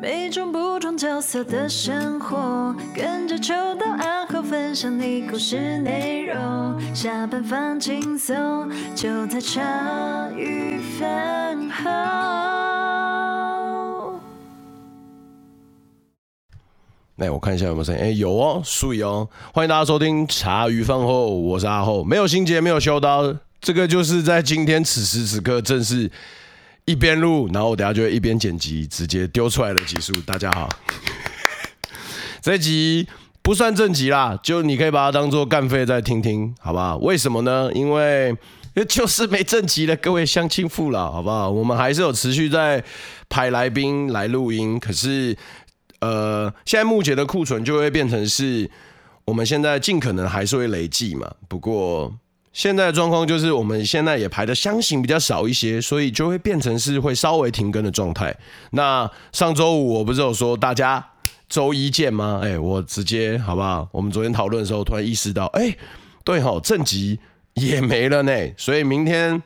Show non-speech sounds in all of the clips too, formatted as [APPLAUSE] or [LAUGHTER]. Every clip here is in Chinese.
每种不同角色的生活，跟着秋到暗号分享你故事内容。下班放轻松，就在茶余饭后。来，我看一下有没有声音。哎，有哦，注意哦，欢迎大家收听茶余饭后，我是阿后，没有心结，没有修刀，这个就是在今天此时此刻正式。一边录，然后我等下就会一边剪辑，直接丢出来的集数。大家好，[LAUGHS] 这集不算正集啦，就你可以把它当做干废再听听，好不好？为什么呢？因为就是没正集的各位乡亲父老，好不好？我们还是有持续在派来宾来录音，可是呃，现在目前的库存就会变成是，我们现在尽可能还是会累计嘛，不过。现在的状况就是，我们现在也排的箱型比较少一些，所以就会变成是会稍微停更的状态。那上周五我不是有说大家周一见吗？哎，我直接好不好？我们昨天讨论的时候，突然意识到，哎，对吼，正集也没了呢。所以明天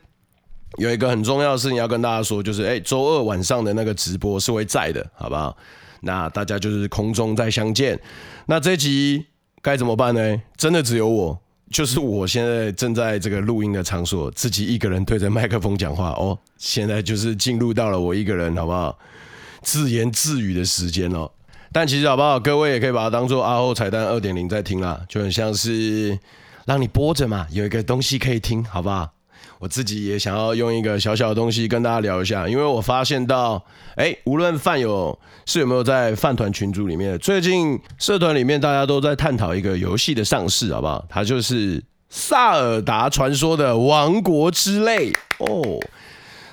有一个很重要的事情要跟大家说，就是哎，周二晚上的那个直播是会在的，好不好？那大家就是空中再相见。那这集该怎么办呢？真的只有我。就是我现在正在这个录音的场所，自己一个人对着麦克风讲话哦。现在就是进入到了我一个人，好不好？自言自语的时间哦。但其实好不好，各位也可以把它当做阿后彩蛋二点零在听啦，就很像是让你播着嘛，有一个东西可以听，好不好？我自己也想要用一个小小的东西跟大家聊一下，因为我发现到，哎，无论饭友是有没有在饭团群组里面，最近社团里面大家都在探讨一个游戏的上市，好不好？它就是《萨尔达传说》的《王国之泪》哦，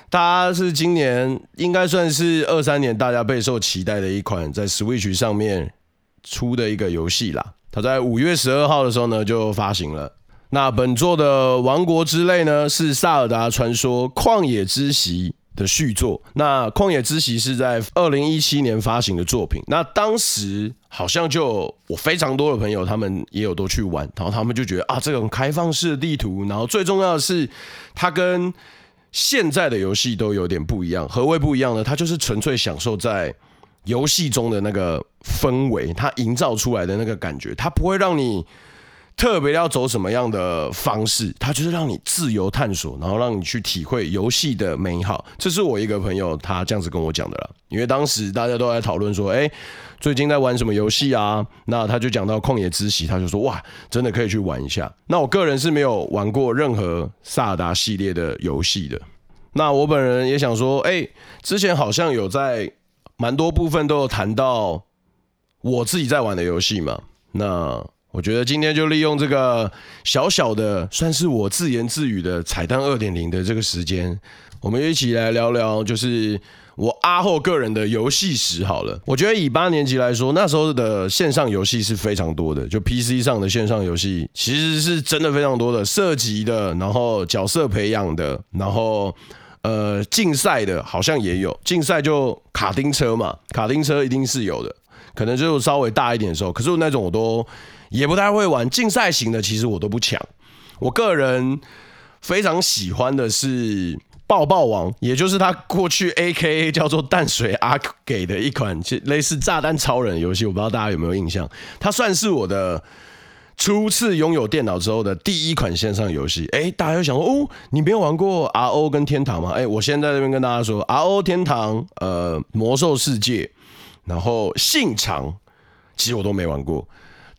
它是今年应该算是二三年大家备受期待的一款在 Switch 上面出的一个游戏啦。它在五月十二号的时候呢就发行了。那本作的《王国之泪》呢，是《萨尔达传说：旷野之息》的续作。那《旷野之息》是在二零一七年发行的作品。那当时好像就我非常多的朋友，他们也有都去玩，然后他们就觉得啊，这种开放式的地图，然后最重要的是，它跟现在的游戏都有点不一样。何谓不一样呢？它就是纯粹享受在游戏中的那个氛围，它营造出来的那个感觉，它不会让你。特别要走什么样的方式？它就是让你自由探索，然后让你去体会游戏的美好。这是我一个朋友他这样子跟我讲的啦。因为当时大家都在讨论说，哎，最近在玩什么游戏啊？那他就讲到《旷野之息》，他就说，哇，真的可以去玩一下。那我个人是没有玩过任何萨尔达系列的游戏的。那我本人也想说，哎，之前好像有在蛮多部分都有谈到我自己在玩的游戏嘛。那我觉得今天就利用这个小小的，算是我自言自语的彩蛋二点零的这个时间，我们一起来聊聊，就是我阿后个人的游戏史好了。我觉得以八年级来说，那时候的线上游戏是非常多的，就 PC 上的线上游戏其实是真的非常多的，涉及的，然后角色培养的，然后呃竞赛的，好像也有竞赛就卡丁车嘛，卡丁车一定是有的，可能就稍微大一点的时候，可是那种我都。也不太会玩竞赛型的，其实我都不抢。我个人非常喜欢的是爆爆王，也就是他过去 AKA 叫做淡水阿给的一款其类似炸弹超人游戏，我不知道大家有没有印象。它算是我的初次拥有电脑之后的第一款线上游戏。哎，大家有想说哦，你没有玩过 RO 跟天堂吗？哎，我现在这边跟大家说，RO 天堂、呃魔兽世界，然后信长，其实我都没玩过。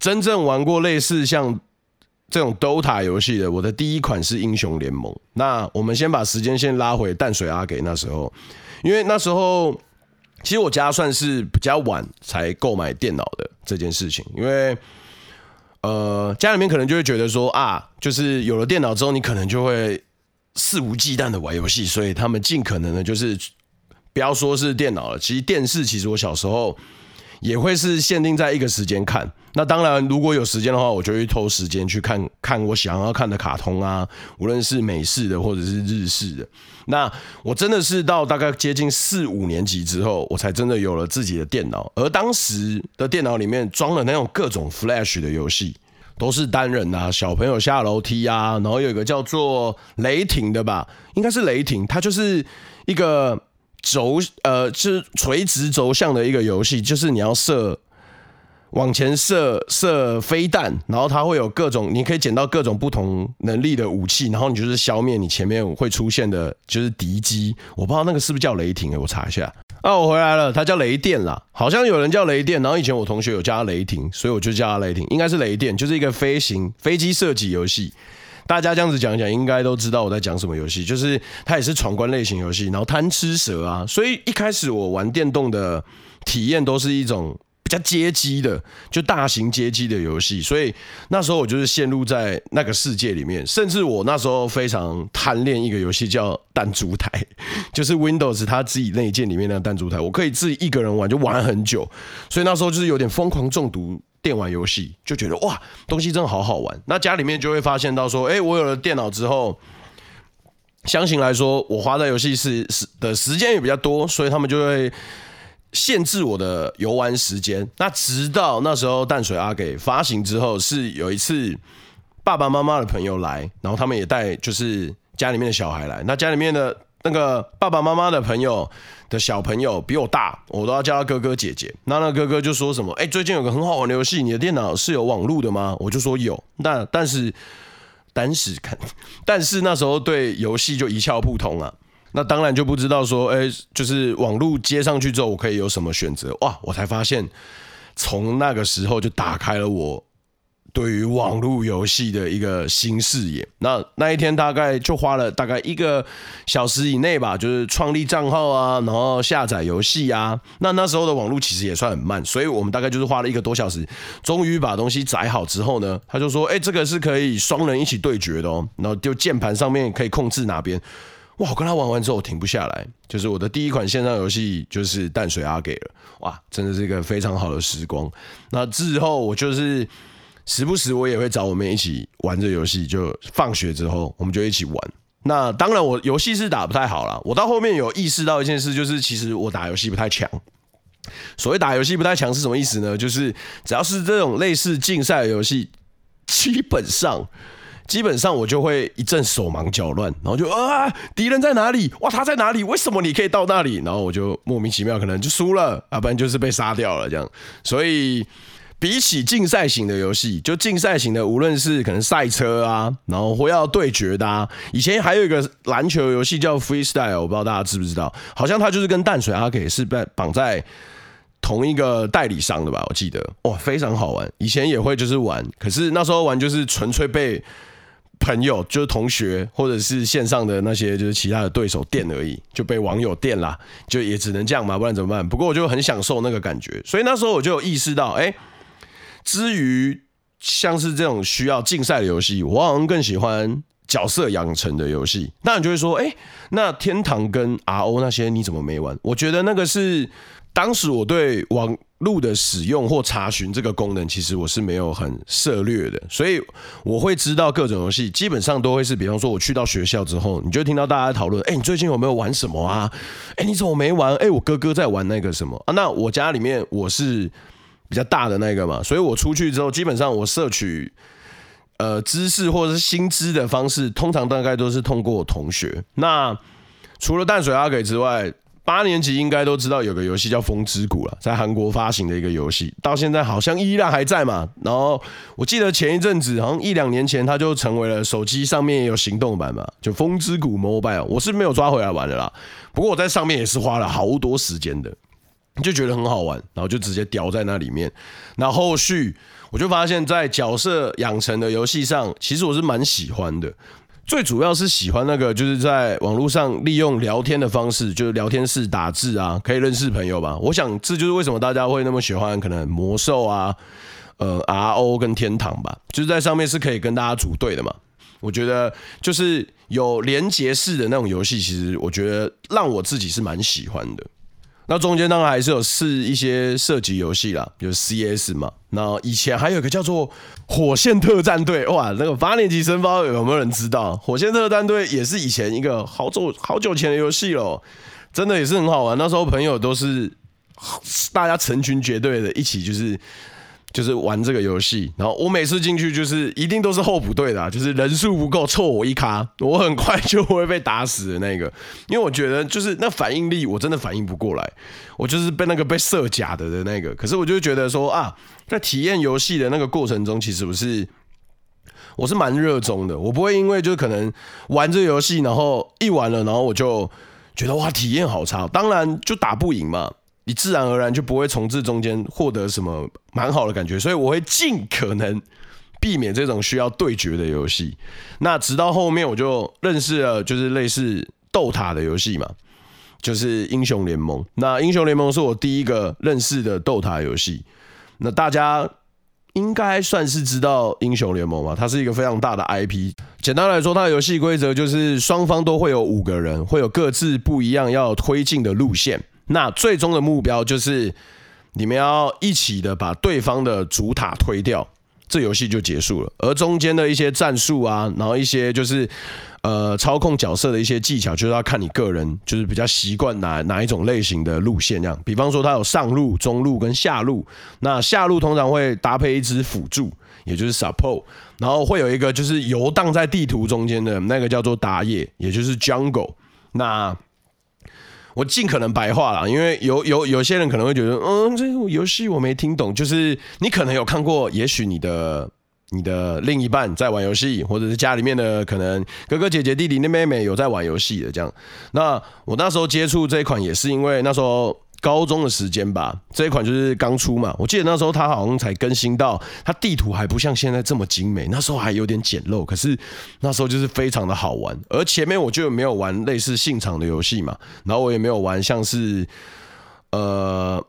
真正玩过类似像这种 DOTA 游戏的，我的第一款是英雄联盟。那我们先把时间先拉回淡水阿给那时候，因为那时候其实我家算是比较晚才购买电脑的这件事情，因为呃家里面可能就会觉得说啊，就是有了电脑之后，你可能就会肆无忌惮的玩游戏，所以他们尽可能的就是不要说是电脑了，其实电视其实我小时候。也会是限定在一个时间看，那当然如果有时间的话，我就会偷时间去看看我想要看的卡通啊，无论是美式的或者是日式的。那我真的是到大概接近四五年级之后，我才真的有了自己的电脑，而当时的电脑里面装了那种各种 Flash 的游戏，都是单人啊，小朋友下楼梯啊，然后有一个叫做雷霆的吧，应该是雷霆，它就是一个。轴呃，是垂直轴向的一个游戏，就是你要射。往前射射飞弹，然后它会有各种，你可以捡到各种不同能力的武器，然后你就是消灭你前面会出现的，就是敌机。我不知道那个是不是叫雷霆诶，我查一下。啊，我回来了，它叫雷电啦，好像有人叫雷电，然后以前我同学有叫它雷霆，所以我就叫它雷霆，应该是雷电，就是一个飞行飞机射击游戏。大家这样子讲一讲，应该都知道我在讲什么游戏，就是它也是闯关类型游戏，然后贪吃蛇啊，所以一开始我玩电动的体验都是一种。比较街机的，就大型街机的游戏，所以那时候我就是陷入在那个世界里面，甚至我那时候非常贪恋一个游戏叫弹珠台，[LAUGHS] 就是 Windows 它自己内建里面那个弹珠台，我可以自己一个人玩就玩很久，所以那时候就是有点疯狂中毒电玩游戏，就觉得哇，东西真的好好玩。那家里面就会发现到说，哎，我有了电脑之后，相信来说，我花在游戏是是的时间也比较多，所以他们就会。限制我的游玩时间。那直到那时候淡水阿给发行之后，是有一次爸爸妈妈的朋友来，然后他们也带就是家里面的小孩来。那家里面的那个爸爸妈妈的朋友的小朋友比我大，我都要叫他哥哥姐姐。那那哥哥就说什么：“哎，最近有个很好玩的游戏，你的电脑是有网路的吗？”我就说有。那但是当时看，但是那时候对游戏就一窍不通啊。那当然就不知道说，哎、就是网络接上去之后，我可以有什么选择？哇，我才发现，从那个时候就打开了我对于网络游戏的一个新视野。那那一天大概就花了大概一个小时以内吧，就是创立账号啊，然后下载游戏啊。那那时候的网络其实也算很慢，所以我们大概就是花了一个多小时，终于把东西载好之后呢，他就说，哎、这个是可以双人一起对决的哦，然后就键盘上面可以控制哪边。哇！我跟他玩完之后我停不下来，就是我的第一款线上游戏就是淡水阿给了。哇，真的是一个非常好的时光。那之后我就是时不时我也会找我妹一起玩这游戏，就放学之后我们就一起玩。那当然我游戏是打不太好了。我到后面有意识到一件事，就是其实我打游戏不太强。所谓打游戏不太强是什么意思呢？就是只要是这种类似竞赛的游戏，基本上。基本上我就会一阵手忙脚乱，然后就啊，敌人在哪里？哇，他在哪里？为什么你可以到那里？然后我就莫名其妙可能就输了，要不然就是被杀掉了这样。所以比起竞赛型的游戏，就竞赛型的，无论是可能赛车啊，然后或要对决的啊，以前还有一个篮球游戏叫 Freestyle，我不知道大家知不知道？好像它就是跟淡水阿 K 是被绑在同一个代理商的吧？我记得哇，非常好玩。以前也会就是玩，可是那时候玩就是纯粹被。朋友就是同学，或者是线上的那些就是其他的对手电而已，就被网友电啦，就也只能这样嘛，不然怎么办？不过我就很享受那个感觉，所以那时候我就有意识到，哎、至于像是这种需要竞赛的游戏，我好像更喜欢角色养成的游戏。那你就会说，哎、那天堂跟 RO 那些你怎么没玩？我觉得那个是当时我对网。路的使用或查询这个功能，其实我是没有很涉略的，所以我会知道各种游戏，基本上都会是，比方说我去到学校之后，你就听到大家讨论，哎，你最近有没有玩什么啊？哎，你怎么没玩？哎，我哥哥在玩那个什么啊？那我家里面我是比较大的那个嘛，所以我出去之后，基本上我摄取呃知识或者是新知的方式，通常大概都是通过我同学。那除了淡水阿给之外，八年级应该都知道有个游戏叫《风之谷》了，在韩国发行的一个游戏，到现在好像依然还在嘛。然后我记得前一阵子，好像一两年前，它就成为了手机上面也有行动版嘛，就《风之谷 Mobile》。我是没有抓回来玩的啦，不过我在上面也是花了好多时间的，就觉得很好玩，然后就直接掉在那里面。那后续我就发现，在角色养成的游戏上，其实我是蛮喜欢的。最主要是喜欢那个，就是在网络上利用聊天的方式，就是聊天室打字啊，可以认识朋友吧。我想这就是为什么大家会那么喜欢，可能魔兽啊，呃，RO 跟天堂吧，就是在上面是可以跟大家组队的嘛。我觉得就是有连结式的那种游戏，其实我觉得让我自己是蛮喜欢的。那中间当然还是有试一些射击游戏啦，有 CS 嘛。那以前还有一个叫做《火线特战队》，哇，那个八年级生包有没有人知道？《火线特战队》也是以前一个好久好久前的游戏咯，真的也是很好玩。那时候朋友都是大家成群结队的一起，就是就是玩这个游戏，然后我每次进去就是一定都是候补队的，就是人数不够凑我一卡，我很快就会被打死的那个。因为我觉得就是那反应力我真的反应不过来，我就是被那个被射假的的那个。可是我就觉得说啊，在体验游戏的那个过程中，其实我是我是蛮热衷的。我不会因为就可能玩这游戏，然后一玩了，然后我就觉得哇体验好差。当然就打不赢嘛。你自然而然就不会从这中间获得什么蛮好的感觉，所以我会尽可能避免这种需要对决的游戏。那直到后面我就认识了，就是类似斗塔的游戏嘛，就是英雄联盟。那英雄联盟是我第一个认识的斗塔游戏。那大家应该算是知道英雄联盟吧？它是一个非常大的 IP。简单来说，它的游戏规则就是双方都会有五个人，会有各自不一样要推进的路线。那最终的目标就是你们要一起的把对方的主塔推掉，这游戏就结束了。而中间的一些战术啊，然后一些就是呃操控角色的一些技巧，就是要看你个人就是比较习惯哪哪一种类型的路线这样。比方说，它有上路、中路跟下路。那下路通常会搭配一支辅助，也就是 support，然后会有一个就是游荡在地图中间的那个叫做打野，也就是 jungle。那我尽可能白话啦，因为有有有些人可能会觉得，嗯，这个游戏我没听懂。就是你可能有看过，也许你的你的另一半在玩游戏，或者是家里面的可能哥哥姐姐弟弟妹妹有在玩游戏的这样。那我那时候接触这一款也是因为那时候。高中的时间吧，这一款就是刚出嘛。我记得那时候它好像才更新到，它地图还不像现在这么精美，那时候还有点简陋。可是那时候就是非常的好玩。而前面我就没有玩类似信场的游戏嘛，然后我也没有玩像是呃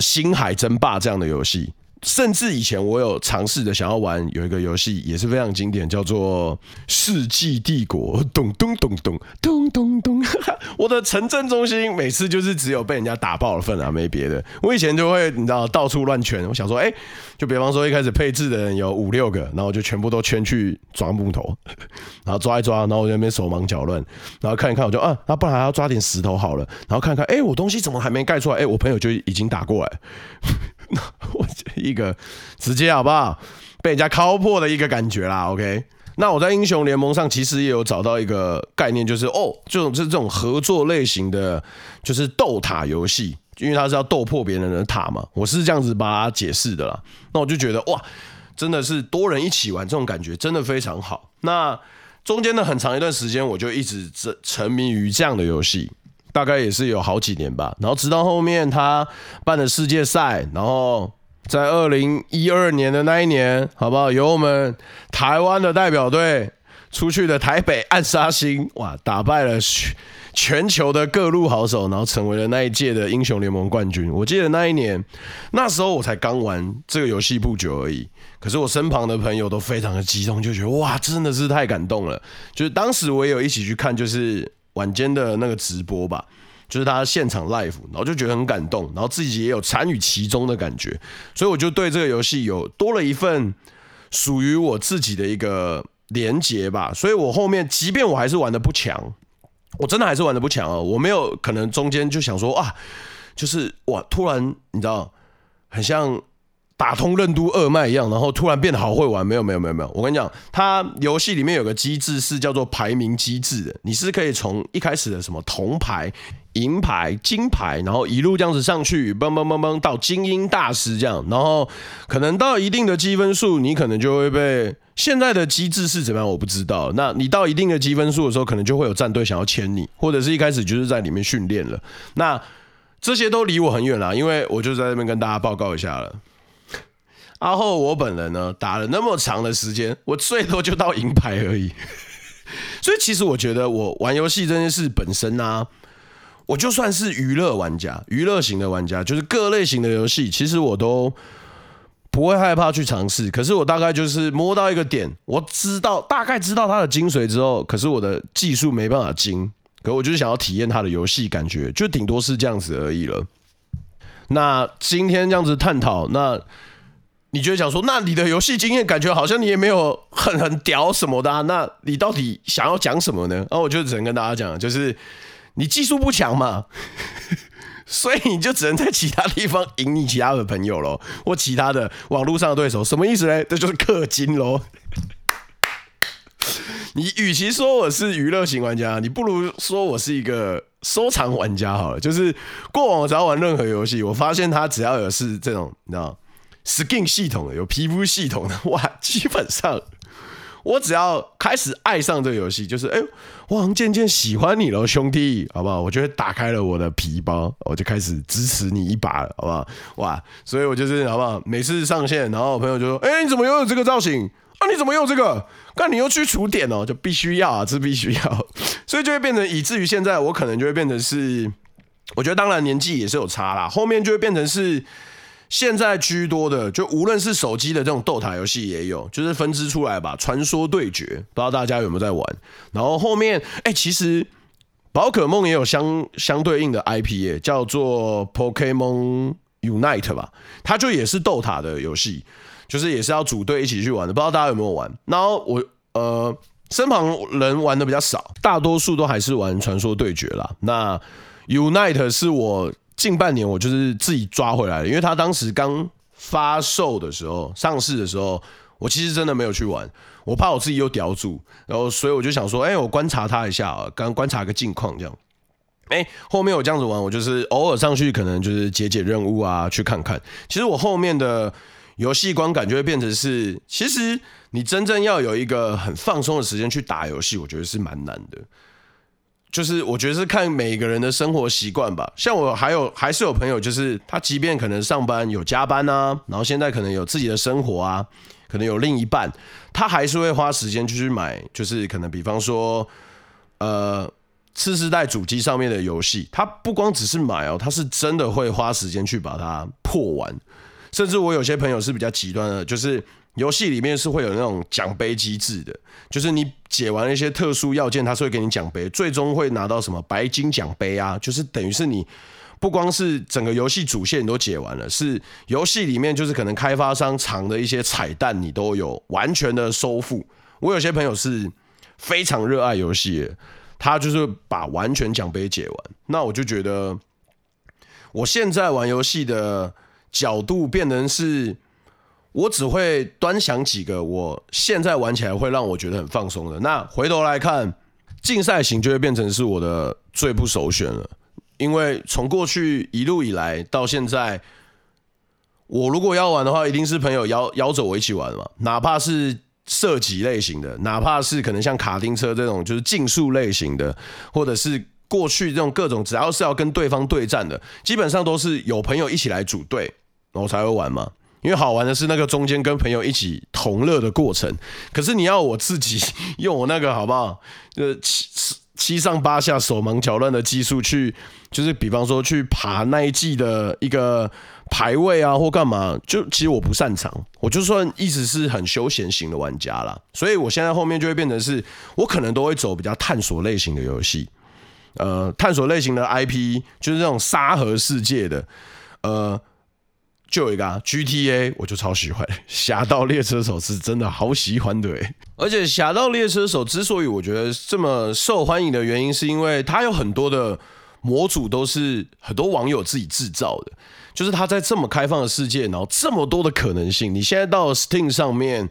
星海争霸这样的游戏。甚至以前我有尝试着想要玩，有一个游戏也是非常经典，叫做《世纪帝国》。咚咚咚咚咚咚咚，[LAUGHS] 我的城镇中心每次就是只有被人家打爆了份啊，没别的。我以前就会你知道到处乱圈，我想说，哎，就比方说一开始配置的人有五六个，然后就全部都圈去抓木头，[LAUGHS] 然后抓一抓，然后我在那边手忙脚乱，然后看一看，我就啊，那不然还要抓点石头好了，然后看看，哎，我东西怎么还没盖出来？哎，我朋友就已经打过来。[LAUGHS] 我一个直接好不好？被人家敲破的一个感觉啦。OK，那我在英雄联盟上其实也有找到一个概念，就是哦，这种是这种合作类型的，就是斗塔游戏，因为它是要斗破别人的塔嘛。我是这样子把它解释的啦。那我就觉得哇，真的是多人一起玩这种感觉真的非常好。那中间的很长一段时间，我就一直沉沉迷于这样的游戏。大概也是有好几年吧，然后直到后面他办了世界赛，然后在二零一二年的那一年，好不好？由我们台湾的代表队出去的台北暗杀星，哇，打败了全球的各路好手，然后成为了那一届的英雄联盟冠军。我记得那一年，那时候我才刚玩这个游戏不久而已，可是我身旁的朋友都非常的激动，就觉得哇，真的是太感动了。就是当时我也有一起去看，就是。晚间的那个直播吧，就是他现场 live，然后就觉得很感动，然后自己也有参与其中的感觉，所以我就对这个游戏有多了一份属于我自己的一个连结吧。所以我后面，即便我还是玩的不强，我真的还是玩的不强哦，我没有可能中间就想说啊，就是哇，突然你知道，很像。打通任督二脉一样，然后突然变得好会玩，没有没有没有没有。我跟你讲，它游戏里面有个机制是叫做排名机制的，你是可以从一开始的什么铜牌、银牌、金牌，然后一路这样子上去，嘣嘣嘣嘣到精英大师这样，然后可能到一定的积分数，你可能就会被现在的机制是怎么样，我不知道。那你到一定的积分数的时候，可能就会有战队想要签你，或者是一开始就是在里面训练了。那这些都离我很远啦，因为我就在这边跟大家报告一下了。阿后，我本人呢，打了那么长的时间，我最多就到银牌而已。[LAUGHS] 所以其实我觉得，我玩游戏这件事本身啊，我就算是娱乐玩家，娱乐型的玩家，就是各类型的游戏，其实我都不会害怕去尝试。可是我大概就是摸到一个点，我知道大概知道它的精髓之后，可是我的技术没办法精，可我就是想要体验它的游戏感觉，就顶多是这样子而已了。那今天这样子探讨，那。你觉得想说，那你的游戏经验感觉好像你也没有很很屌什么的？那你到底想要讲什么呢？那我就只能跟大家讲，就是你技术不强嘛，[LAUGHS] 所以你就只能在其他地方赢你其他的朋友喽，或其他的网络上的对手。什么意思呢？这就是氪金喽。[LAUGHS] 你与其说我是娱乐型玩家，你不如说我是一个收藏玩家好了。就是过往我只要玩任何游戏，我发现它只要有是这种你知道 skin 系统的，有皮肤系统的，哇，基本上我只要开始爱上这个游戏，就是哎、欸，我好像渐渐喜欢你了，兄弟，好不好？我就会打开了我的皮包，我就开始支持你一把了，好不好？哇，所以我就是好不好？每次上线，然后我朋友就说：“哎、你怎么又有这个造型？”啊！你怎么有这个？那你又去除点哦，就必须要啊，这必须要，所以就会变成以至于现在我可能就会变成是，我觉得当然年纪也是有差啦，后面就会变成是现在居多的，就无论是手机的这种斗塔游戏也有，就是分支出来吧，传说对决，不知道大家有没有在玩？然后后面哎、其实宝可梦也有相相对应的 IP 耶，叫做 Pokemon Unite 吧，它就也是斗塔的游戏。就是也是要组队一起去玩的，不知道大家有没有玩？然后我呃身旁人玩的比较少，大多数都还是玩传说对决啦。那 Unite 是我近半年我就是自己抓回来的，因为他当时刚发售的时候，上市的时候，我其实真的没有去玩，我怕我自己又叼住，然后所以我就想说，哎、我观察他一下啊，刚观察个近况这样。哎、后面我这样子玩，我就是偶尔上去可能就是解解任务啊，去看看。其实我后面的。游戏观感就会变成是，其实你真正要有一个很放松的时间去打游戏，我觉得是蛮难的。就是我觉得是看每个人的生活习惯吧。像我还有还是有朋友，就是他即便可能上班有加班啊，然后现在可能有自己的生活啊，可能有另一半，他还是会花时间去去买，就是可能比方说，呃，次世代主机上面的游戏，他不光只是买哦，他是真的会花时间去把它破完。甚至我有些朋友是比较极端的，就是游戏里面是会有那种奖杯机制的，就是你解完一些特殊要件，他是会给你奖杯，最终会拿到什么白金奖杯啊，就是等于是你不光是整个游戏主线你都解完了，是游戏里面就是可能开发商藏的一些彩蛋你都有完全的收复。我有些朋友是非常热爱游戏的，他就是把完全奖杯解完，那我就觉得我现在玩游戏的。角度变成是，我只会端详几个我现在玩起来会让我觉得很放松的。那回头来看，竞赛型就会变成是我的最不首选了。因为从过去一路以来到现在，我如果要玩的话，一定是朋友邀邀着我一起玩嘛。哪怕是射击类型的，哪怕是可能像卡丁车这种就是竞速类型的，或者是。过去这种各种只要是要跟对方对战的，基本上都是有朋友一起来组队，然后才会玩嘛。因为好玩的是那个中间跟朋友一起同乐的过程。可是你要我自己用我那个好不好？呃，七七上八下手忙脚乱的技术去，就是比方说去爬那一季的一个排位啊，或干嘛，就其实我不擅长。我就算一直是很休闲型的玩家啦，所以我现在后面就会变成是我可能都会走比较探索类型的游戏。呃，探索类型的 IP 就是这种沙盒世界的，呃，就有一个、啊、GTA，我就超喜欢《侠盗猎车手》，是真的好喜欢的。而且《侠盗猎车手》之所以我觉得这么受欢迎的原因，是因为它有很多的模组都是很多网友自己制造的，就是它在这么开放的世界，然后这么多的可能性，你现在到 Steam 上面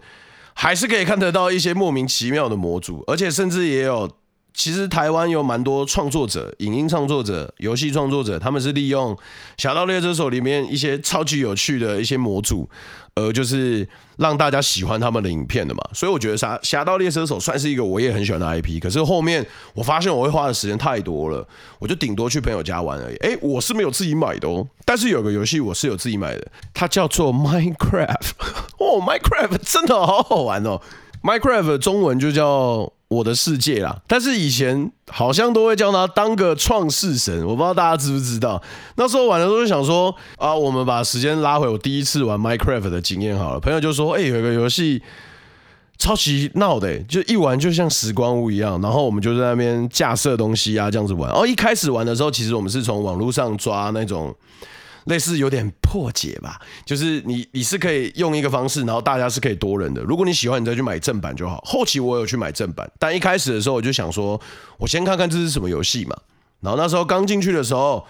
还是可以看得到一些莫名其妙的模组，而且甚至也有。其实台湾有蛮多创作者、影音创作者、游戏创作者，他们是利用《侠盗猎车手》里面一些超级有趣的一些模组，呃，就是让大家喜欢他们的影片的嘛。所以我觉得《侠侠盗猎车手》算是一个我也很喜欢的 IP。可是后面我发现我会花的时间太多了，我就顶多去朋友家玩而已。诶，我是没有自己买的哦，但是有个游戏我是有自己买的，它叫做 Minecraft。哦，Minecraft 真的好好玩哦，Minecraft 中文就叫。我的世界啦，但是以前好像都会叫他当个创世神，我不知道大家知不知道。那时候玩的时候就想说啊，我们把时间拉回我第一次玩 Minecraft 的经验好了。朋友就说，哎、有一个游戏超级闹的、就一玩就像时光屋一样。然后我们就在那边架设东西啊，这样子玩。哦，一开始玩的时候，其实我们是从网络上抓那种。类似有点破解吧，就是你你是可以用一个方式，然后大家是可以多人的。如果你喜欢，你再去买正版就好。后期我有去买正版，但一开始的时候我就想说，我先看看这是什么游戏嘛。然后那时候刚进去的时候，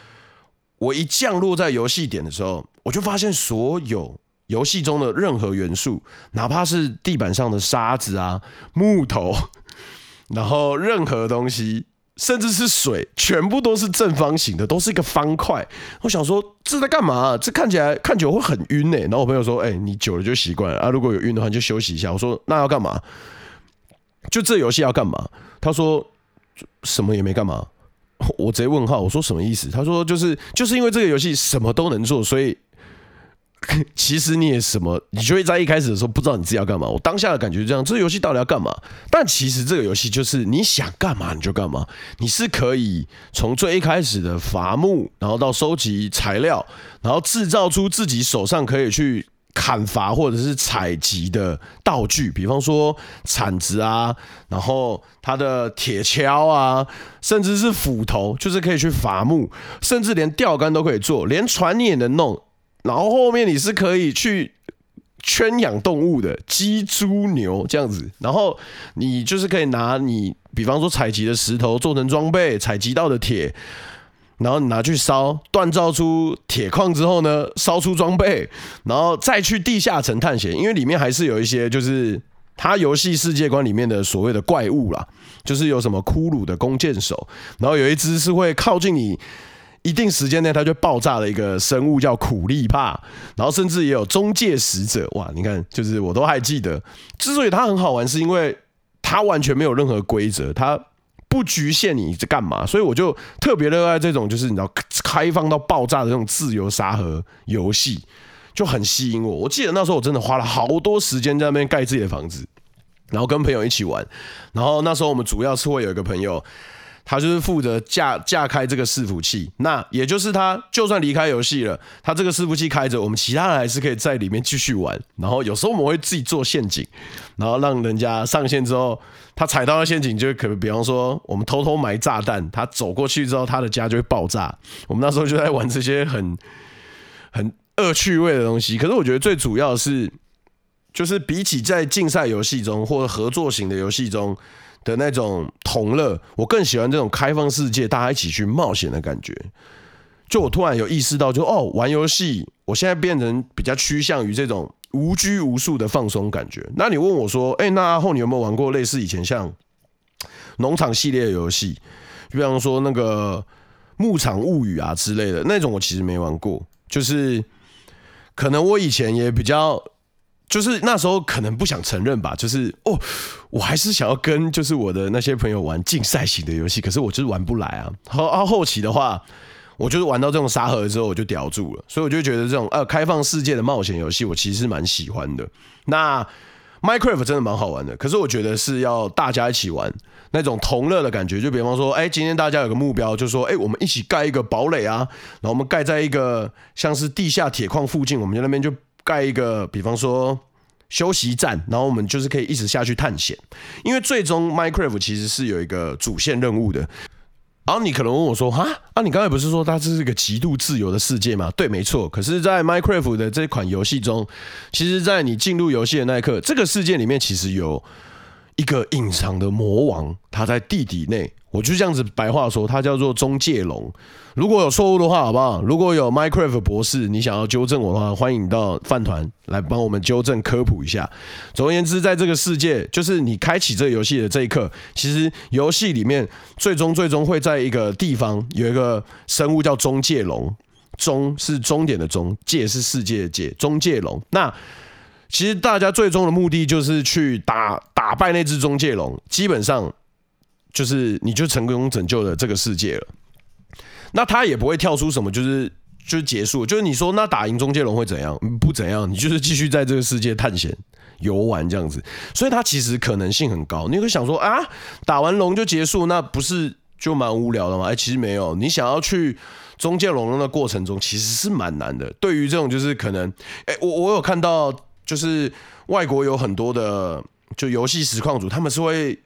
我一降落在游戏点的时候，我就发现所有游戏中的任何元素，哪怕是地板上的沙子啊、木头，然后任何东西。甚至是水，全部都是正方形的，都是一个方块。我想说，这在干嘛？这看起来看久会很晕哎。然后我朋友说：“哎，你久了就习惯了啊。如果有晕的话，你就休息一下。”我说：“那要干嘛？就这游戏要干嘛？”他说：“什么也没干嘛。”我直接问号，我说：“什么意思？”他说：“就是就是因为这个游戏什么都能做，所以。” [LAUGHS] 其实你也什么，你就会在一开始的时候不知道你自己要干嘛。我当下的感觉是这样，这游戏到底要干嘛？但其实这个游戏就是你想干嘛你就干嘛。你是可以从最一开始的伐木，然后到收集材料，然后制造出自己手上可以去砍伐或者是采集的道具，比方说铲子啊，然后它的铁锹啊，甚至是斧头，就是可以去伐木，甚至连钓竿都可以做，连船你也能弄。然后后面你是可以去圈养动物的，鸡、猪、牛这样子。然后你就是可以拿你，比方说采集的石头做成装备，采集到的铁，然后你拿去烧，锻造出铁矿之后呢，烧出装备，然后再去地下城探险，因为里面还是有一些就是它游戏世界观里面的所谓的怪物啦，就是有什么骷髅的弓箭手，然后有一只是会靠近你。一定时间内，它就爆炸了一个生物叫苦力怕，然后甚至也有中介使者，哇！你看，就是我都还记得。之所以它很好玩，是因为它完全没有任何规则，它不局限你在干嘛，所以我就特别热爱这种，就是你知道开放到爆炸的这种自由沙盒游戏，就很吸引我。我记得那时候我真的花了好多时间在那边盖自己的房子，然后跟朋友一起玩。然后那时候我们主要是会有一个朋友。他就是负责架架开这个伺服器，那也就是他就算离开游戏了，他这个伺服器开着，我们其他人还是可以在里面继续玩。然后有时候我们会自己做陷阱，然后让人家上线之后，他踩到了陷阱，就可比方说我们偷偷埋炸弹，他走过去之后，他的家就会爆炸。我们那时候就在玩这些很 [LAUGHS] 很恶趣味的东西。可是我觉得最主要的是，就是比起在竞赛游戏中或者合作型的游戏中。的那种同乐，我更喜欢这种开放世界，大家一起去冒险的感觉。就我突然有意识到就，哦，玩游戏，我现在变成比较趋向于这种无拘无束的放松感觉。那你问我说，哎、那阿后你有没有玩过类似以前像农场系列的游戏，比方说那个牧场物语啊之类的那种，我其实没玩过。就是可能我以前也比较。就是那时候可能不想承认吧，就是哦，我还是想要跟就是我的那些朋友玩竞赛型的游戏，可是我就是玩不来啊。后啊后期的话，我就是玩到这种沙盒之后，我就叼住了，所以我就觉得这种呃开放世界的冒险游戏，我其实是蛮喜欢的。那 Minecraft 真的蛮好玩的，可是我觉得是要大家一起玩那种同乐的感觉。就比方说，哎，今天大家有个目标，就说，哎，我们一起盖一个堡垒啊，然后我们盖在一个像是地下铁矿附近，我们在那边就。盖一个，比方说休息站，然后我们就是可以一直下去探险。因为最终 Minecraft 其实是有一个主线任务的。然后你可能问我说：“哈，啊，你刚才不是说它这是一个极度自由的世界吗？”对，没错。可是，在 Minecraft 的这款游戏中，其实，在你进入游戏的那一刻，这个世界里面其实有一个隐藏的魔王，他在地底内。我就这样子白话说，它叫做中介龙。如果有错误的话，好不好？如果有 Minecraft 博士，你想要纠正我的话，欢迎到饭团来帮我们纠正科普一下。总而言之，在这个世界，就是你开启这个游戏的这一刻，其实游戏里面最终最终会在一个地方有一个生物叫中介龙。中是终点的中，介是世界的界，中介龙。那其实大家最终的目的就是去打打败那只中介龙，基本上。就是你就成功拯救了这个世界了，那他也不会跳出什么，就是就结束。就是你说那打赢中介龙会怎样？不怎样，你就是继续在这个世界探险游玩这样子。所以它其实可能性很高。你会想说啊，打完龙就结束，那不是就蛮无聊的吗？哎，其实没有。你想要去中介龙的过程中，其实是蛮难的。对于这种就是可能，哎，我我有看到，就是外国有很多的就游戏实况组，他们是会。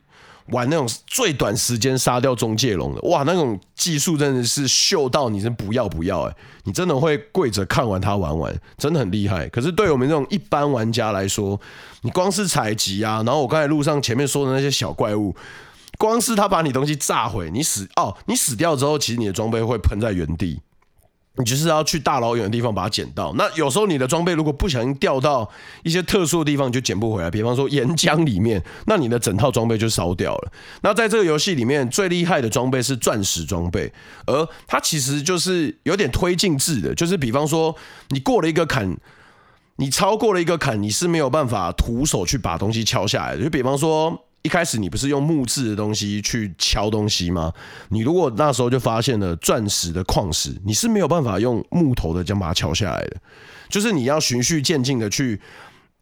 玩那种最短时间杀掉中介龙的，哇，那种技术真的是秀到你是不要不要哎，你真的会跪着看完他玩完，真的很厉害。可是对我们这种一般玩家来说，你光是采集啊，然后我刚才路上前面说的那些小怪物，光是他把你东西炸毁，你死哦，你死掉之后，其实你的装备会喷在原地，你就是要去大老远的地方把它捡到。那有时候你的装备如果不小心掉到一些特殊的地方，你就捡不回来。比方说岩浆里面，那你的整套装备就烧掉了。那在这个游戏里面，最厉害的装备是钻石装备，而它其实就是有点推进制的，就是比方说你过了一个坎，你超过了一个坎，你是没有办法徒手去把东西敲下来的。就比方说。一开始你不是用木质的东西去敲东西吗？你如果那时候就发现了钻石的矿石，你是没有办法用木头的这样把它敲下来的。就是你要循序渐进的去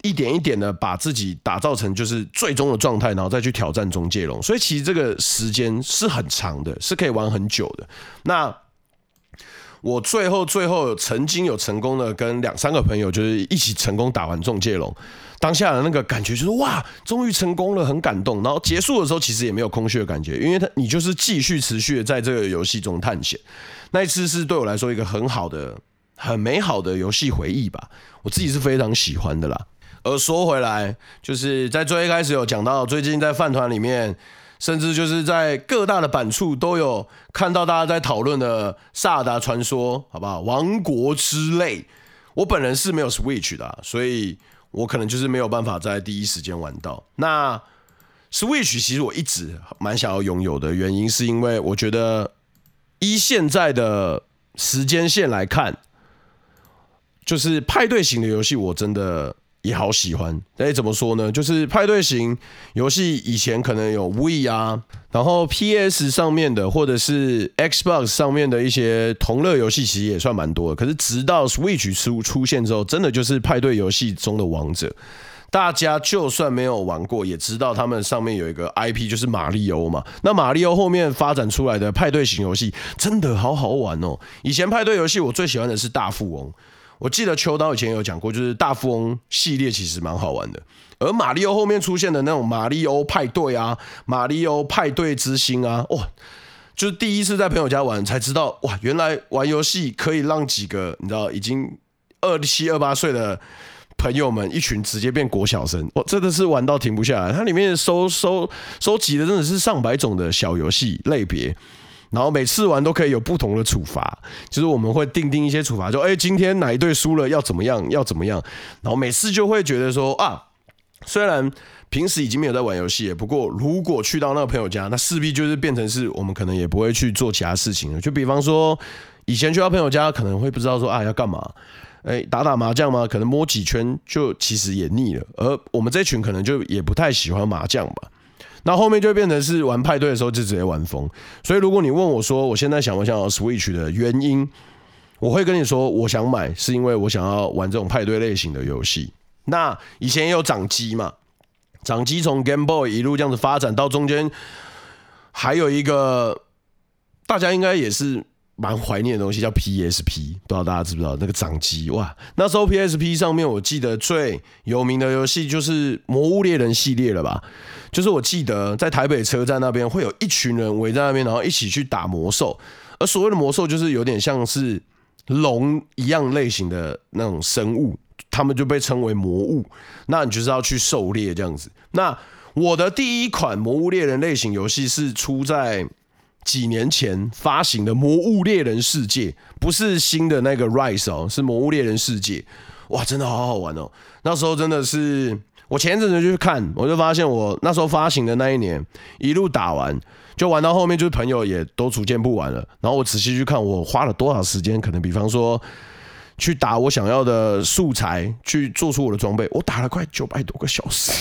一点一点的把自己打造成就是最终的状态，然后再去挑战中界龙。所以其实这个时间是很长的，是可以玩很久的。那我最后最后曾经有成功的跟两三个朋友就是一起成功打完中界龙。当下的那个感觉就是哇，终于成功了，很感动。然后结束的时候，其实也没有空虚的感觉，因为他你就是继续持续的在这个游戏中探险。那一次是对我来说一个很好的、很美好的游戏回忆吧，我自己是非常喜欢的啦。而说回来，就是在最一开始有讲到，最近在饭团里面，甚至就是在各大的版处都有看到大家在讨论的《萨达传说》，好不好？王国之泪，我本人是没有 Switch 的，所以。我可能就是没有办法在第一时间玩到。那 Switch 其实我一直蛮想要拥有的原因，是因为我觉得依现在的时间线来看，就是派对型的游戏，我真的。也好喜欢，哎，怎么说呢？就是派对型游戏以前可能有 Wii 啊，然后 PS 上面的或者是 Xbox 上面的一些同乐游戏，其实也算蛮多的。可是直到 Switch 出出现之后，真的就是派对游戏中的王者。大家就算没有玩过，也知道他们上面有一个 IP，就是马里欧嘛。那马里欧后面发展出来的派对型游戏，真的好好玩哦。以前派对游戏我最喜欢的是大富翁。我记得秋刀以前有讲过，就是大富翁系列其实蛮好玩的，而马里奥后面出现的那种马里奥派对啊，马里奥派对之星啊，哇，就是第一次在朋友家玩才知道，哇，原来玩游戏可以让几个你知道已经二七二八岁的朋友们一群直接变国小生，哇，真的是玩到停不下来。它里面收收收集的真的是上百种的小游戏类别。然后每次玩都可以有不同的处罚，就是我们会定定一些处罚，就哎，今天哪一队输了要怎么样，要怎么样。然后每次就会觉得说啊，虽然平时已经没有在玩游戏，不过如果去到那个朋友家，那势必就是变成是我们可能也不会去做其他事情了。就比方说，以前去到朋友家，可能会不知道说啊要干嘛，哎，打打麻将吗？可能摸几圈就其实也腻了。而我们这群可能就也不太喜欢麻将吧。那后面就变成是玩派对的时候就直接玩疯，所以如果你问我说我现在想不想要 Switch 的原因，我会跟你说我想买是因为我想要玩这种派对类型的游戏。那以前也有掌机嘛，掌机从 Game Boy 一路这样子发展到中间，还有一个大家应该也是。蛮怀念的东西叫 PSP，不知道大家知不知道那个掌机哇？那时候 PSP 上面我记得最有名的游戏就是《魔物猎人》系列了吧？就是我记得在台北车站那边会有一群人围在那边，然后一起去打魔兽。而所谓的魔兽就是有点像是龙一样类型的那种生物，他们就被称为魔物。那你就是要去狩猎这样子。那我的第一款《魔物猎人》类型游戏是出在。几年前发行的《魔物猎人世界》，不是新的那个 Rise 哦，是《魔物猎人世界》。哇，真的好好玩哦！那时候真的是，我前阵子去看，我就发现我那时候发行的那一年，一路打完，就玩到后面，就是朋友也都逐渐不玩了。然后我仔细去看，我花了多少时间？可能比方说，去打我想要的素材，去做出我的装备，我打了快九百多个小时。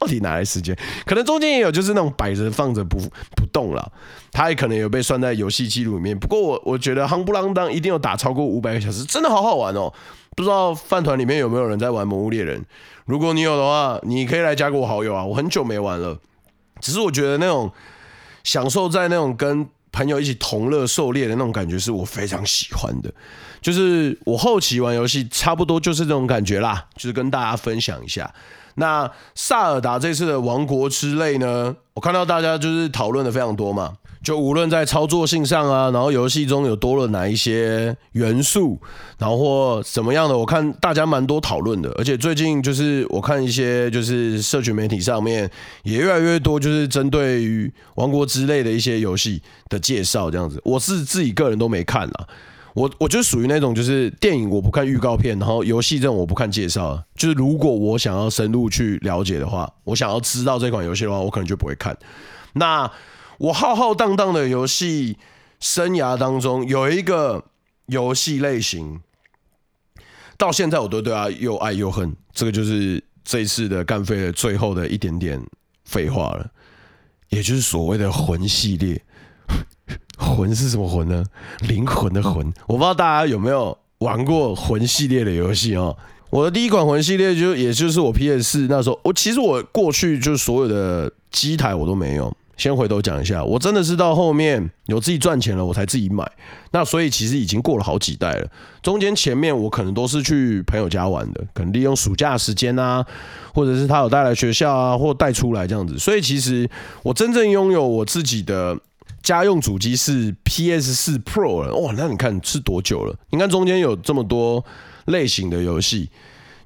到底哪来时间？可能中间也有，就是那种摆着放着不不动了，他也可能有被算在游戏记录里面。不过我我觉得夯不啷当一定有打超过五百个小时，真的好好玩哦！不知道饭团里面有没有人在玩《魔物猎人》？如果你有的话，你可以来加个我好友啊！我很久没玩了，只是我觉得那种享受在那种跟朋友一起同乐狩猎的那种感觉，是我非常喜欢的。就是我后期玩游戏，差不多就是这种感觉啦，就是跟大家分享一下。那萨尔达这次的王国之泪呢？我看到大家就是讨论的非常多嘛，就无论在操作性上啊，然后游戏中有多了哪一些元素，然后或怎么样的，我看大家蛮多讨论的。而且最近就是我看一些就是社群媒体上面也越来越多，就是针对于王国之泪的一些游戏的介绍这样子。我是自己个人都没看啦。我我就属于那种，就是电影我不看预告片，然后游戏这种我不看介绍。就是如果我想要深入去了解的话，我想要知道这款游戏的话，我可能就不会看。那我浩浩荡荡的游戏生涯当中，有一个游戏类型，到现在我都对它又爱又恨。这个就是这一次的干废的最后的一点点废话了，也就是所谓的魂系列。魂是什么魂呢？灵魂的魂。我不知道大家有没有玩过魂系列的游戏哦。我的第一款魂系列就也就是我 PS4 那时候，我其实我过去就所有的机台我都没有。先回头讲一下，我真的是到后面有自己赚钱了，我才自己买。那所以其实已经过了好几代了。中间前面我可能都是去朋友家玩的，可能利用暑假时间啊，或者是他有带来学校啊，或带出来这样子。所以其实我真正拥有我自己的。家用主机是 PS 四 Pro 了，哇，那你看是多久了？你看中间有这么多类型的游戏，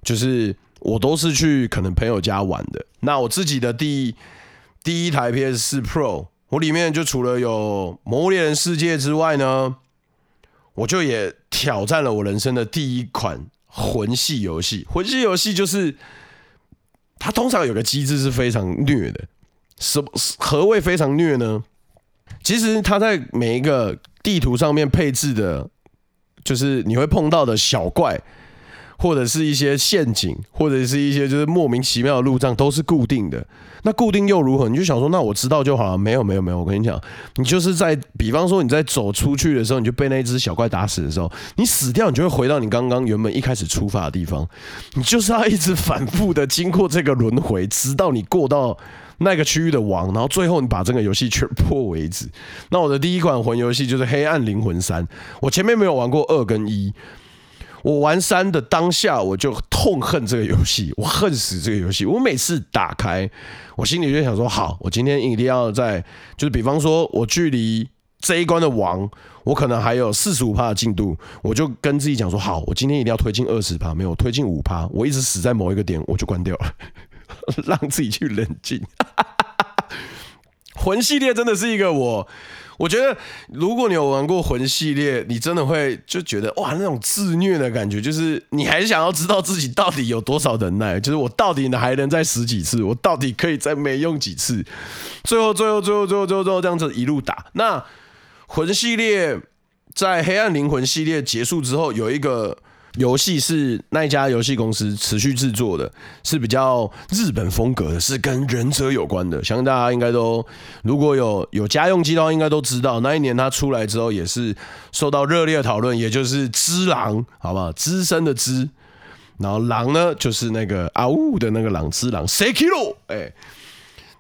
就是我都是去可能朋友家玩的。那我自己的第第一台 PS 四 Pro，我里面就除了有《魔物猎人世界》之外呢，我就也挑战了我人生的第一款魂系游戏。魂系游戏就是它通常有个机制是非常虐的，什何谓非常虐呢？其实它在每一个地图上面配置的，就是你会碰到的小怪，或者是一些陷阱，或者是一些就是莫名其妙的路障，都是固定的。那固定又如何？你就想说，那我知道就好了。没有，没有，没有。我跟你讲，你就是在，比方说你在走出去的时候，你就被那只小怪打死的时候，你死掉，你就会回到你刚刚原本一开始出发的地方。你就是要一直反复的经过这个轮回，直到你过到。那个区域的王，然后最后你把这个游戏全破为止。那我的第一款魂游戏就是《黑暗灵魂三》，我前面没有玩过二跟一。我玩三的当下，我就痛恨这个游戏，我恨死这个游戏。我每次打开，我心里就想说：好，我今天一定要在，就是比方说，我距离这一关的王，我可能还有四十五趴的进度，我就跟自己讲说：好，我今天一定要推进二十趴，没有推进五趴，我一直死在某一个点，我就关掉了。[LAUGHS] 让自己去冷静。[LAUGHS] 魂系列真的是一个我，我觉得如果你有玩过魂系列，你真的会就觉得哇，那种自虐的感觉，就是你还想要知道自己到底有多少忍耐，就是我到底还能再死几次，我到底可以再没用几次，最后最后最后最后最后最后这样子一路打。那魂系列在黑暗灵魂系列结束之后，有一个。游戏是那一家游戏公司持续制作的，是比较日本风格的，是跟忍者有关的。相信大家应该都如果有有家用机的话，应该都知道那一年它出来之后也是受到热烈的讨论。也就是只狼，好不好？资深的只，然后狼呢，就是那个啊呜的那个狼，只狼。Sekiro，哎，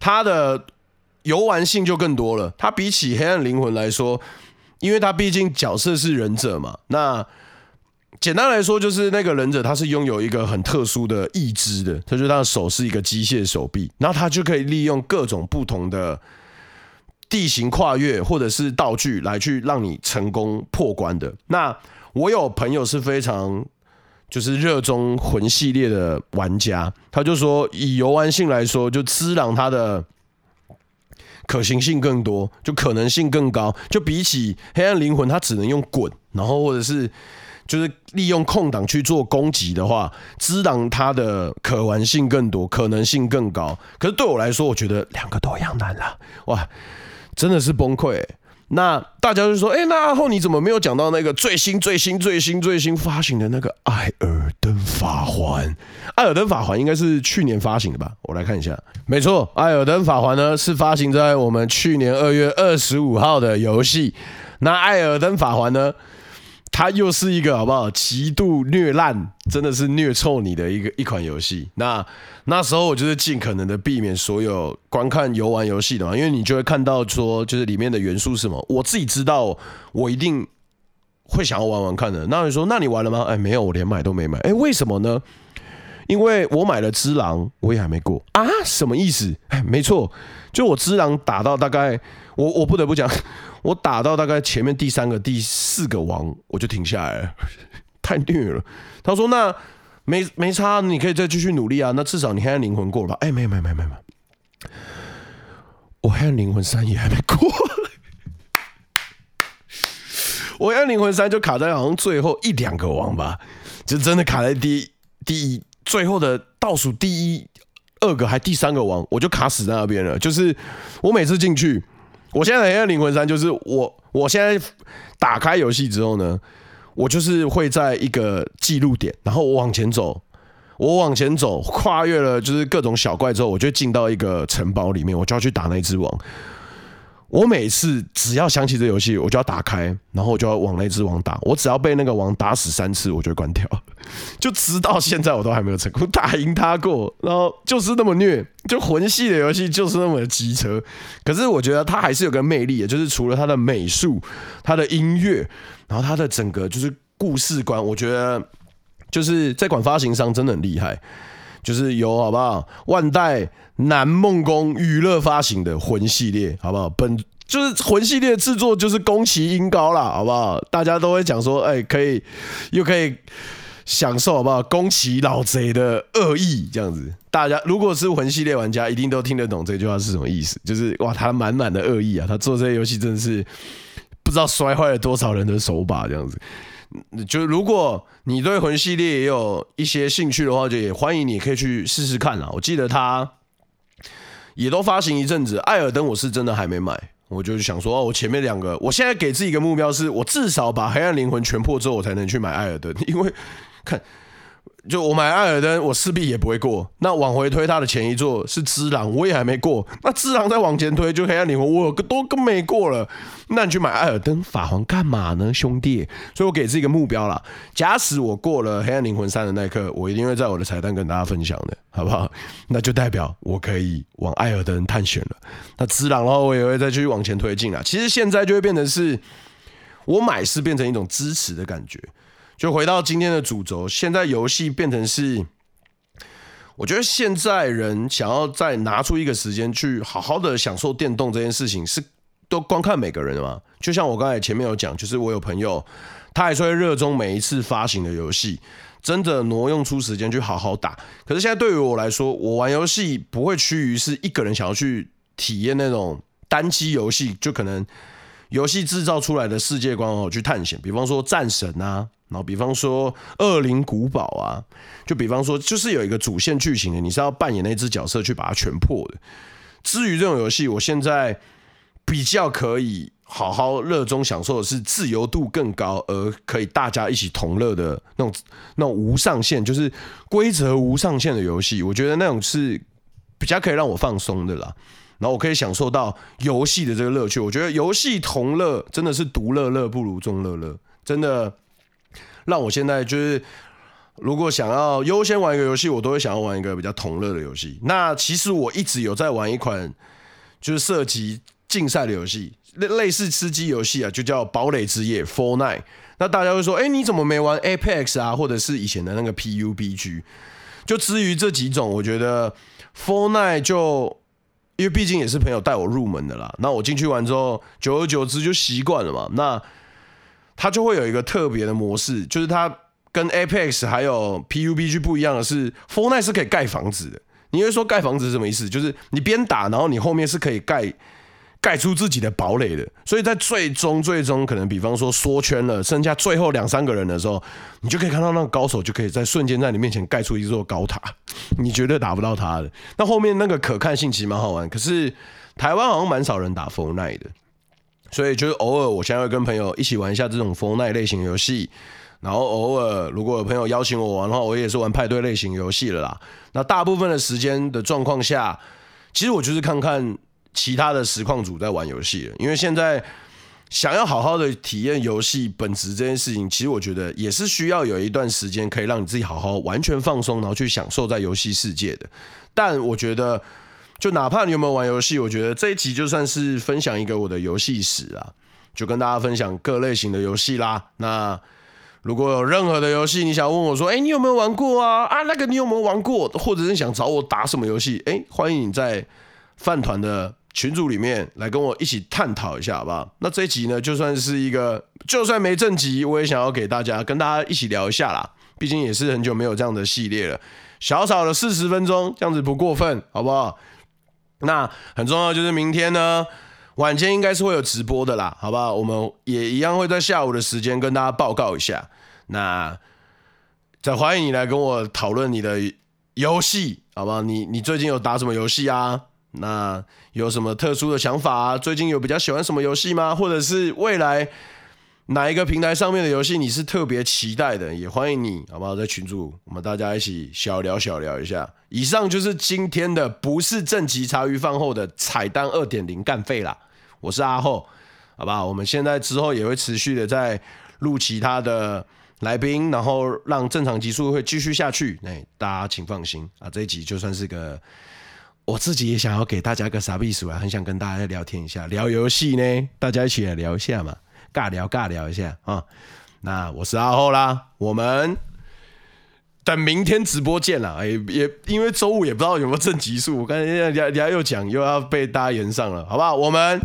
它的游玩性就更多了。它比起黑暗灵魂来说，因为它毕竟角色是忍者嘛，那。简单来说，就是那个忍者他是拥有一个很特殊的义肢的，他就他的手是一个机械手臂，然后他就可以利用各种不同的地形跨越或者是道具来去让你成功破关的。那我有朋友是非常就是热衷魂系列的玩家，他就说以游玩性来说，就只狼它的可行性更多，就可能性更高，就比起黑暗灵魂，它只能用滚，然后或者是。就是利用空档去做攻击的话，只狼它的可玩性更多，可能性更高。可是对我来说，我觉得两个都一样难了，哇，真的是崩溃、那大家就说，哎、那阿后你怎么没有讲到那个最新、最新、最新、最新发行的那个《艾尔登法环》？《艾尔登法环》应该是去年发行的吧？我来看一下，没错，《艾尔登法环》呢是发行在我们去年二月二十五号的游戏。那《艾尔登法环》呢？它又是一个好不好？极度虐烂，真的是虐臭你的一个一款游戏。那那时候我就是尽可能的避免所有观看游玩游戏的嘛，因为你就会看到说，就是里面的元素是什么。我自己知道，我一定会想要玩玩看的。那你说，那你玩了吗？哎，没有，我连买都没买。哎，为什么呢？因为我买了只狼，我也还没过啊？什么意思？哎，没错，就我只狼打到大概，我我不得不讲。[LAUGHS] 我打到大概前面第三个、第四个王，我就停下来了，[LAUGHS] 太虐了。他说：“那没没差，你可以再继续努力啊。那至少你黑暗灵魂过了吧？”哎，没有没有没有没有，我黑暗灵魂三也还没过。[LAUGHS] 我《黑暗灵魂三》就卡在好像最后一两个王吧，就真的卡在第第一最后的倒数第一二个还第三个王，我就卡死在那边了。就是我每次进去，我现在的《黑暗灵魂三》就是我我现在打开游戏之后呢，我就是会在一个记录点，然后我往前走。我往前走，跨越了就是各种小怪之后，我就进到一个城堡里面，我就要去打那只王。我每次只要想起这游戏，我就要打开，然后我就要往那只王打。我只要被那个王打死三次，我就关掉。[LAUGHS] 就直到现在，我都还没有成功打赢他过。然后就是那么虐，就魂系的游戏就是那么的机车。可是我觉得它还是有个魅力，就是除了它的美术、它的音乐，然后它的整个就是故事观，我觉得。就是在管发行商真的很厉害，就是有好不好？万代南梦宫娱乐发行的魂系列，好不好？本就是魂系列制作就是宫崎英高啦，好不好？大家都会讲说，哎、可以又可以享受，好不好？宫崎老贼的恶意这样子，大家如果是魂系列玩家，一定都听得懂这句话是什么意思。就是哇，他满满的恶意啊！他做这些游戏真的是不知道摔坏了多少人的手把这样子。就如果你对魂系列也有一些兴趣的话，就也欢迎你可以去试试看啦。我记得它也都发行一阵子，艾尔登我是真的还没买，我就想说哦，我前面两个，我现在给自己一个目标是，我至少把黑暗灵魂全破之后，我才能去买艾尔登，因为看。就我买艾尔登，我势必也不会过。那往回推，他的前一座是只狼，我也还没过。那只狼再往前推，就黑暗灵魂，我都更没过了。那你去买艾尔登法皇干嘛呢，兄弟？所以我给自己一个目标啦。假使我过了黑暗灵魂三的那一刻，我一定会在我的彩蛋跟大家分享的，好不好？那就代表我可以往艾尔登探险了。那只狼的话，我也会再继续往前推进啦。其实现在就会变成是，我买是变成一种支持的感觉。就回到今天的主轴，现在游戏变成是，我觉得现在人想要再拿出一个时间去好好的享受电动这件事情，是都观看每个人的嘛。就像我刚才前面有讲，就是我有朋友，他还是会热衷每一次发行的游戏，真的挪用出时间去好好打。可是现在对于我来说，我玩游戏不会趋于是一个人想要去体验那种单机游戏，就可能游戏制造出来的世界观哦去探险，比方说战神啊。然后，比方说《恶灵古堡》啊，就比方说，就是有一个主线剧情的，你是要扮演那只角色去把它全破的。至于这种游戏，我现在比较可以好好热衷享受的是自由度更高，而可以大家一起同乐的那种那种无上限，就是规则无上限的游戏。我觉得那种是比较可以让我放松的啦。然后我可以享受到游戏的这个乐趣。我觉得游戏同乐真的是独乐乐不如众乐乐，真的。让我现在就是，如果想要优先玩一个游戏，我都会想要玩一个比较同乐的游戏。那其实我一直有在玩一款，就是涉及竞赛的游戏，类类似吃鸡游戏啊，就叫《堡垒之夜》four nine，。那大家会说，哎，你怎么没玩 Apex 啊，或者是以前的那个 PUBG？就至于这几种，我觉得 four nine，就因为毕竟也是朋友带我入门的啦。那我进去玩之后，久而久之就习惯了嘛。那它就会有一个特别的模式，就是它跟 Apex 还有 PUBG 不一样的是，Fortnite 是可以盖房子的。你会说盖房子是什么意思？就是你边打，然后你后面是可以盖盖出自己的堡垒的。所以在最终最终可能，比方说缩圈了，剩下最后两三个人的时候，你就可以看到那个高手就可以在瞬间在你面前盖出一座高塔，你绝对打不到他的。那后面那个可看性其实蛮好玩，可是台湾好像蛮少人打 Fortnite 的。所以就是偶尔，我现在会跟朋友一起玩一下这种 Fortnite 类型游戏，然后偶尔如果有朋友邀请我玩的话，我也是玩派对类型游戏了啦。那大部分的时间的状况下，其实我就是看看其他的实况组在玩游戏了。因为现在想要好好的体验游戏本质这件事情，其实我觉得也是需要有一段时间可以让你自己好好完全放松，然后去享受在游戏世界的。但我觉得。就哪怕你有没有玩游戏，我觉得这一集就算是分享一个我的游戏史啊，就跟大家分享各类型的游戏啦。那如果有任何的游戏你想问我说，哎，你有没有玩过啊？啊，那个你有没有玩过？或者是想找我打什么游戏？哎，欢迎你在饭团的群组里面来跟我一起探讨一下，好不好？那这一集呢，就算是一个，就算没正集，我也想要给大家跟大家一起聊一下啦。毕竟也是很久没有这样的系列了，小小的四十分钟，这样子不过分，好不好？那很重要，就是明天呢，晚间应该是会有直播的啦，好不好？我们也一样会在下午的时间跟大家报告一下。那再欢迎你来跟我讨论你的游戏，好不好？你你最近有打什么游戏啊？那有什么特殊的想法啊？最近有比较喜欢什么游戏吗？或者是未来哪一个平台上面的游戏你是特别期待的？也欢迎你，好不好？在群组我们大家一起小聊小聊一下。以上就是今天的不是正集茶余饭后的彩蛋二点零干废啦。我是阿厚，好吧，我们现在之后也会持续的在录其他的来宾，然后让正常集数会继续下去。哎，大家请放心啊，这一集就算是个我自己也想要给大家个啥秘书啊，很想跟大家聊天一下，聊游戏呢，大家一起来聊一下嘛，尬聊尬聊一下啊。那我是阿厚啦，我们等明天直播见啦。哎也因为周五也不知道有没有正极数，我刚才人家又讲又要被大家延上了，好不好？我们。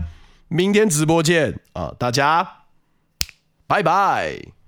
明天直播见啊，大家拜拜。